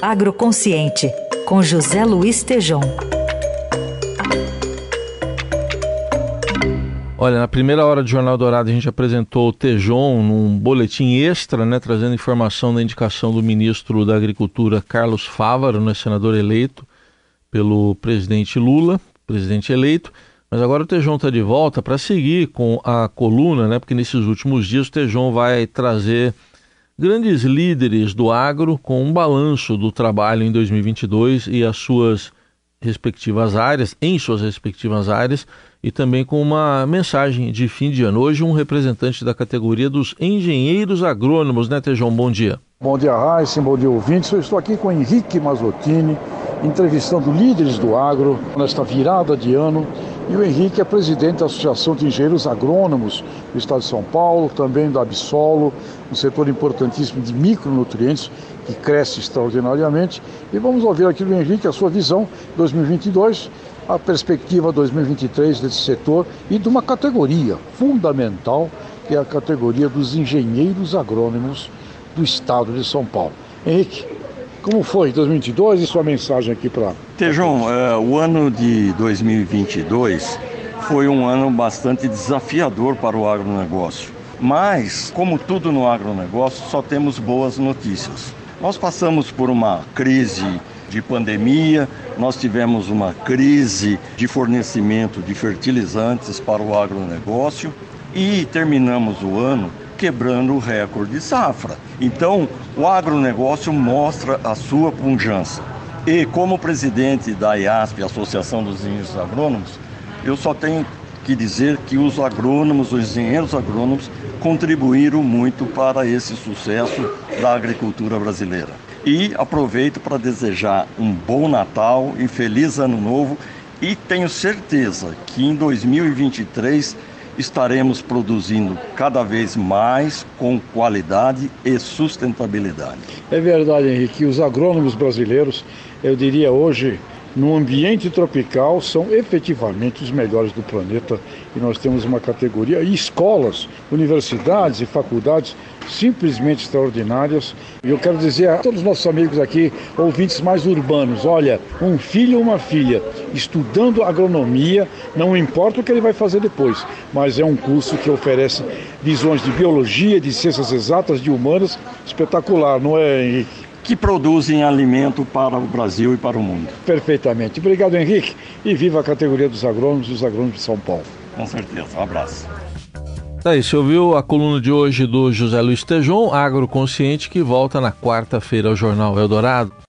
Agroconsciente, com José Luiz Tejom. Olha, na primeira hora do Jornal Dourado a gente apresentou o Tejon num boletim extra, né, trazendo informação da indicação do ministro da Agricultura Carlos Fávaro, né, senador eleito pelo presidente Lula, presidente eleito. Mas agora o Tejon está de volta para seguir com a coluna, né, porque nesses últimos dias o Tejon vai trazer grandes líderes do agro com um balanço do trabalho em 2022 e as suas respectivas áreas, em suas respectivas áreas e também com uma mensagem de fim de ano. Hoje, um representante da categoria dos engenheiros agrônomos, né, Tejão? Bom dia. Bom dia, Raíssa, bom dia, ouvintes. Eu estou aqui com Henrique Mazottini, entrevistando líderes do agro nesta virada de ano. E o Henrique é presidente da Associação de Engenheiros Agrônomos do Estado de São Paulo, também da Absolo, um setor importantíssimo de micronutrientes que cresce extraordinariamente. E vamos ouvir aqui do Henrique a sua visão 2022 a perspectiva 2023 desse setor e de uma categoria fundamental, que é a categoria dos engenheiros agrônomos do estado de São Paulo. Henrique, como foi 2022 e sua mensagem aqui para. Tejão, é, o ano de 2022 foi um ano bastante desafiador para o agronegócio. Mas, como tudo no agronegócio, só temos boas notícias. Nós passamos por uma crise de pandemia, nós tivemos uma crise de fornecimento de fertilizantes para o agronegócio e terminamos o ano quebrando o recorde de safra. Então, o agronegócio mostra a sua pujança. E como presidente da IASP, Associação dos Engenheiros Agrônomos, eu só tenho que dizer que os agrônomos, os engenheiros agrônomos, contribuíram muito para esse sucesso da agricultura brasileira. E aproveito para desejar um bom Natal e feliz Ano Novo e tenho certeza que em 2023 estaremos produzindo cada vez mais com qualidade e sustentabilidade. É verdade, Henrique. Os agrônomos brasileiros, eu diria hoje, no ambiente tropical são efetivamente os melhores do planeta e nós temos uma categoria e escolas, universidades e faculdades simplesmente extraordinárias. E eu quero dizer a todos os nossos amigos aqui, ouvintes mais urbanos, olha, um filho ou uma filha estudando agronomia, não importa o que ele vai fazer depois, mas é um curso que oferece visões de biologia, de ciências exatas, de humanas, espetacular, não é, Henrique? Que produzem alimento para o Brasil e para o mundo. Perfeitamente. Obrigado, Henrique. E viva a categoria dos agrônomos e os agrônomos de São Paulo. Com certeza. Um abraço. Tá aí, você ouviu a coluna de hoje do José Luiz Tejon, Agroconsciente, que volta na quarta-feira ao Jornal Eldorado.